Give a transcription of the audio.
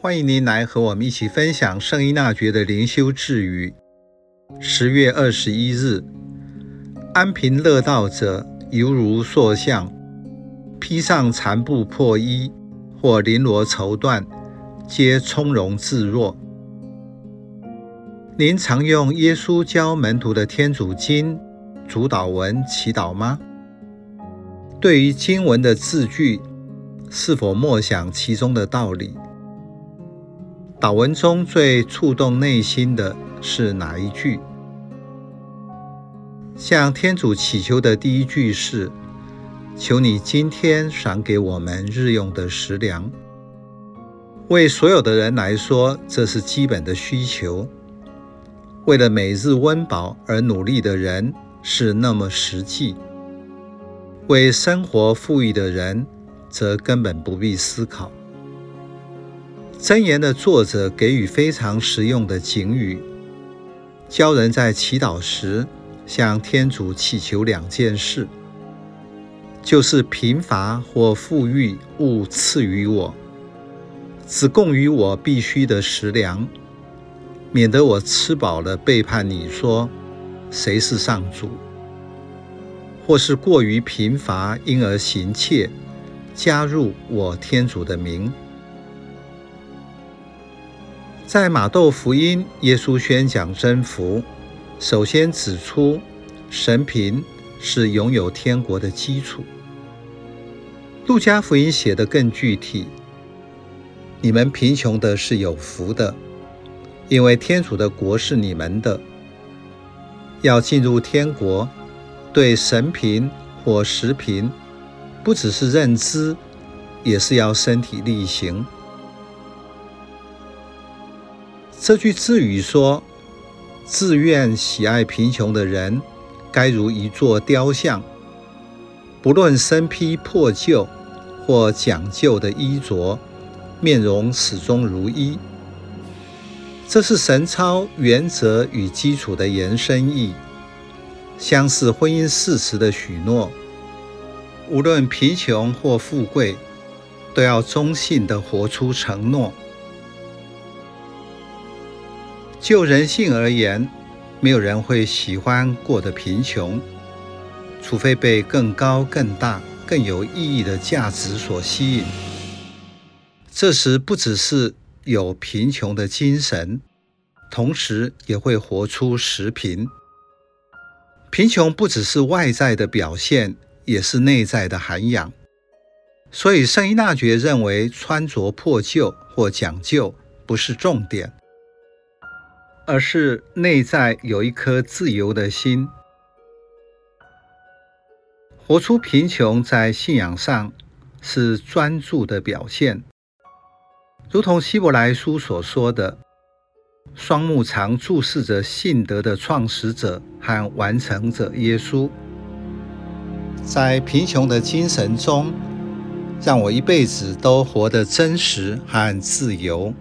欢迎您来和我们一起分享圣依纳爵的灵修智语。十月二十一日，安贫乐道者，犹如塑像，披上残布破衣，或绫罗绸缎，皆从容自若。您常用耶稣教门徒的天主经主祷文祈祷吗？对于经文的字句，是否默想其中的道理？祷文中最触动内心的是哪一句？向天主祈求的第一句是：“求你今天赏给我们日用的食粮。”为所有的人来说，这是基本的需求。为了每日温饱而努力的人是那么实际；为生活富裕的人，则根本不必思考。箴言的作者给予非常实用的警语，教人在祈祷时向天主祈求两件事，就是贫乏或富裕勿赐予我，只供予我必须的食粮，免得我吃饱了背叛你说谁是上主，或是过于贫乏因而行窃。加入我天主的名。在马窦福音，耶稣宣讲真福，首先指出神贫是拥有天国的基础。路加福音写得更具体：你们贫穷的是有福的，因为天主的国是你们的。要进入天国，对神贫或食贫。不只是认知，也是要身体力行。这句智语说：“自愿喜爱贫穷的人，该如一座雕像，不论身披破旧或讲究的衣着，面容始终如一。”这是神操原则与基础的延伸义，相似婚姻誓词的许诺。无论贫穷或富贵，都要忠信地活出承诺。就人性而言，没有人会喜欢过得贫穷，除非被更高、更大、更有意义的价值所吸引。这时，不只是有贫穷的精神，同时也会活出时贫。贫穷不只是外在的表现。也是内在的涵养，所以圣依纳爵认为穿着破旧或讲究不是重点，而是内在有一颗自由的心。活出贫穷在信仰上是专注的表现，如同希伯来书所说的：“双目常注视着信德的创始者和完成者耶稣。”在贫穷的精神中，让我一辈子都活得真实和自由。